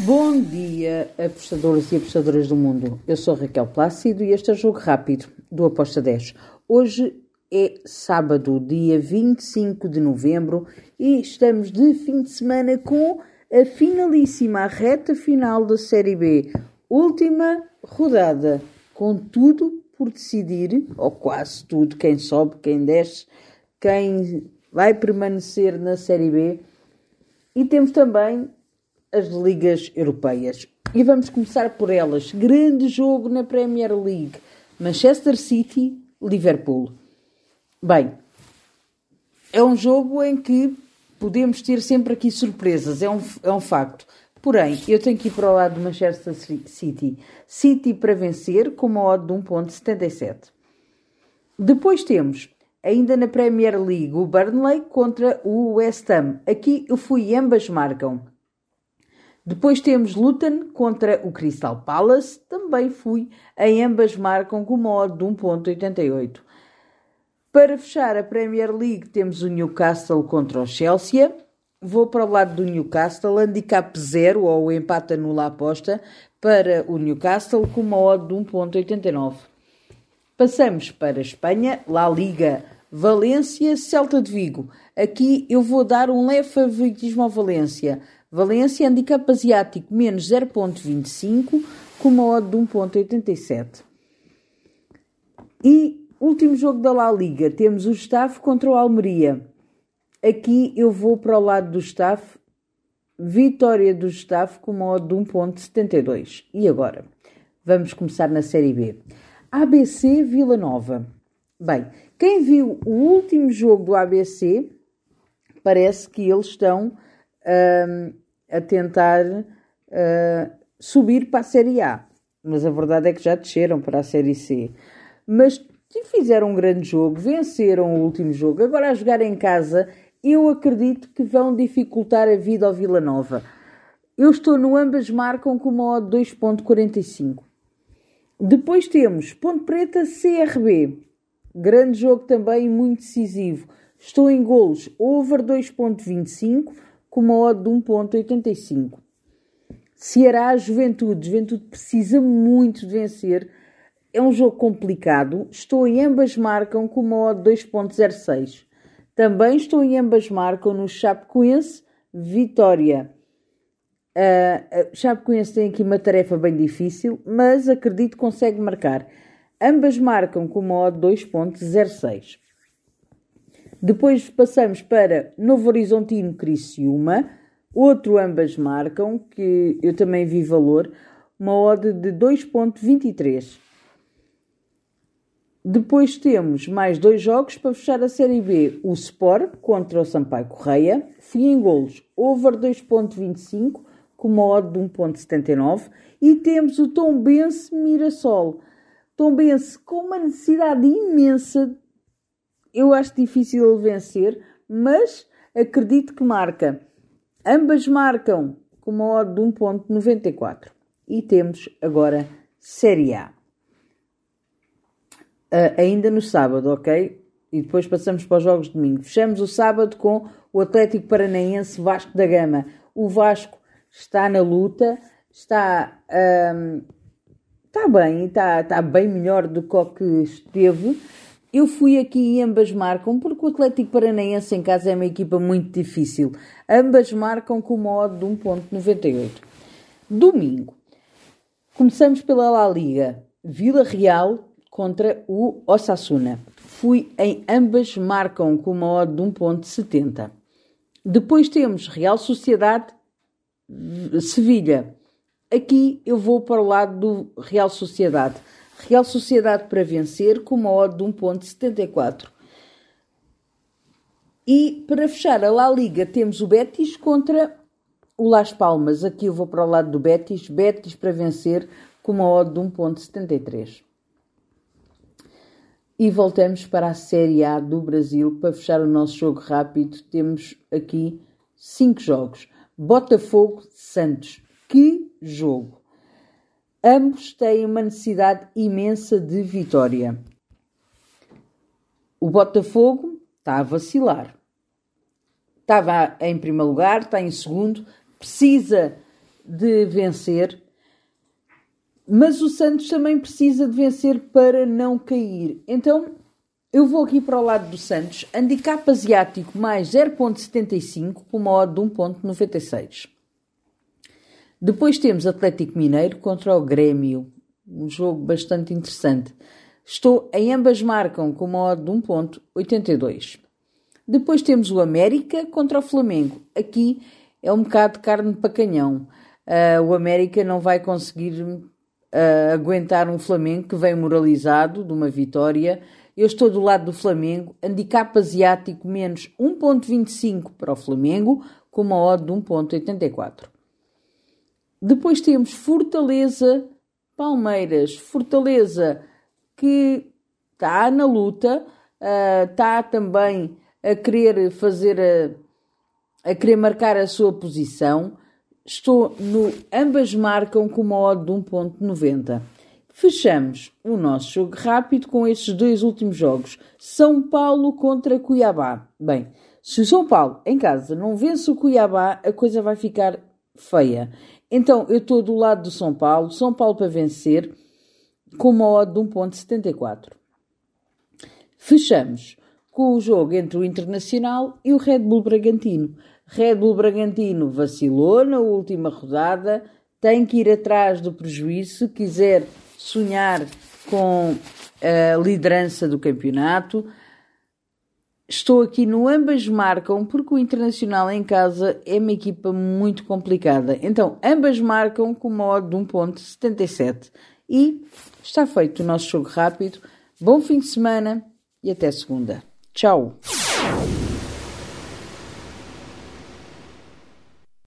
Bom dia, apostadores e apostadoras do mundo. Eu sou Raquel Plácido e este é o Jogo Rápido do Aposta 10. Hoje é sábado, dia 25 de novembro e estamos de fim de semana com a finalíssima, a reta final da Série B. Última rodada, com tudo por decidir, ou quase tudo, quem sobe, quem desce, quem vai permanecer na Série B. E temos também as ligas europeias. E vamos começar por elas. Grande jogo na Premier League. Manchester City, Liverpool. Bem, é um jogo em que podemos ter sempre aqui surpresas, é um, é um facto. Porém, eu tenho que ir para o lado do Manchester City. City para vencer com uma odd de 1.77. Depois temos, ainda na Premier League, o Burnley contra o West Ham. Aqui eu fui ambas marcam. Depois temos Luton contra o Crystal Palace, também fui, em ambas marcam com uma odd de 1.88. Para fechar a Premier League temos o Newcastle contra o Chelsea. Vou para o lado do Newcastle, handicap 0 ou empate anula a aposta para o Newcastle com uma odd de 1.89. Passamos para a Espanha, La Liga, Valência, Celta de Vigo. Aqui eu vou dar um leve favoritismo ao Valência. Valência, handicap asiático, menos 0.25, com uma odd de 1.87. E último jogo da La Liga, temos o Staff contra o Almeria. Aqui eu vou para o lado do Staff, vitória do Staff com uma odd de 1.72. E agora? Vamos começar na Série B. ABC Vila Nova. Bem, quem viu o último jogo do ABC, parece que eles estão uh, a tentar uh, subir para a Série A. Mas a verdade é que já desceram para a Série C. Mas fizeram um grande jogo, venceram o último jogo. Agora a jogar em casa, eu acredito que vão dificultar a vida ao Vila Nova. Eu estou no ambas marcam com uma odd 2.45. Depois temos Ponte Preta CRB. Grande jogo também, muito decisivo. Estou em golos over 2.25 com uma odd de 1.85. Ceará Juventude. Juventude precisa muito de vencer. É um jogo complicado. Estou em ambas marcam com uma odd 2.06. Também estou em ambas marcam no Chapecoense Vitória. Uh, Chapecoense tem aqui uma tarefa bem difícil, mas acredito que consegue marcar. Ambas marcam com uma odd 2.06. Depois passamos para Novo Horizontino Criciúma, outro ambas marcam, que eu também vi valor, uma odd de 2.23. Depois temos mais dois jogos para fechar a Série B. O Sport contra o Sampaio Correia. Fui em golos over 2.25 com uma odd de 1.79. E temos o Tombense Mirassol. Tombense com uma necessidade imensa eu acho difícil vencer, mas acredito que marca. Ambas marcam com uma odd de 1.94. E temos agora Série A. Uh, ainda no sábado, ok? E depois passamos para os jogos de domingo. Fechamos o sábado com o Atlético Paranaense Vasco da Gama. O Vasco está na luta, está, um, está bem, está, está bem melhor do que o que esteve. Eu fui aqui e ambas marcam, porque o Atlético Paranaense em casa é uma equipa muito difícil. Ambas marcam com uma odd de 1.98. Domingo. Começamos pela La Liga. Vila Real contra o Osasuna. Fui em ambas marcam com uma odd de 1.70. Depois temos Real Sociedade Sevilha. Aqui eu vou para o lado do Real Sociedade. Real Sociedade para vencer com uma odd de 1.74. E para fechar a La Liga temos o Betis contra o Las Palmas. Aqui eu vou para o lado do Betis. Betis para vencer com uma odd de 1.73. E voltamos para a Série A do Brasil para fechar o nosso jogo rápido. Temos aqui cinco jogos. Botafogo Santos. Que jogo! Ambos têm uma necessidade imensa de vitória. O Botafogo está a vacilar. Estava em primeiro lugar, está em segundo, precisa de vencer, mas o Santos também precisa de vencer para não cair. Então, eu vou aqui para o lado do Santos, handicap asiático mais 0.75 com uma odd de 1.96. Depois temos Atlético Mineiro contra o Grêmio, um jogo bastante interessante. Estou em ambas marcam com uma odd de 1.82. Depois temos o América contra o Flamengo. Aqui é um bocado de carne para canhão. Uh, o América não vai conseguir uh, aguentar um Flamengo que vem moralizado de uma vitória. Eu estou do lado do Flamengo. Handicap asiático menos 1.25 para o Flamengo, com uma odd de 1.84. Depois temos Fortaleza, Palmeiras. Fortaleza que está na luta, está também a querer fazer a, a querer marcar a sua posição. Estou no ambas marcam com uma odd de 1.90. Fechamos o nosso jogo rápido com estes dois últimos jogos. São Paulo contra Cuiabá. Bem, se o São Paulo em casa não vence o Cuiabá, a coisa vai ficar feia. Então eu estou do lado do São Paulo, São Paulo para vencer, com uma odd de 1.74. Fechamos com o jogo entre o Internacional e o Red Bull Bragantino. Red Bull Bragantino vacilou na última rodada, tem que ir atrás do prejuízo se quiser sonhar com a liderança do campeonato. Estou aqui no ambas marcam porque o Internacional em casa é uma equipa muito complicada. Então, ambas marcam com uma odd de 1.77. E está feito o nosso jogo rápido. Bom fim de semana e até segunda. Tchau!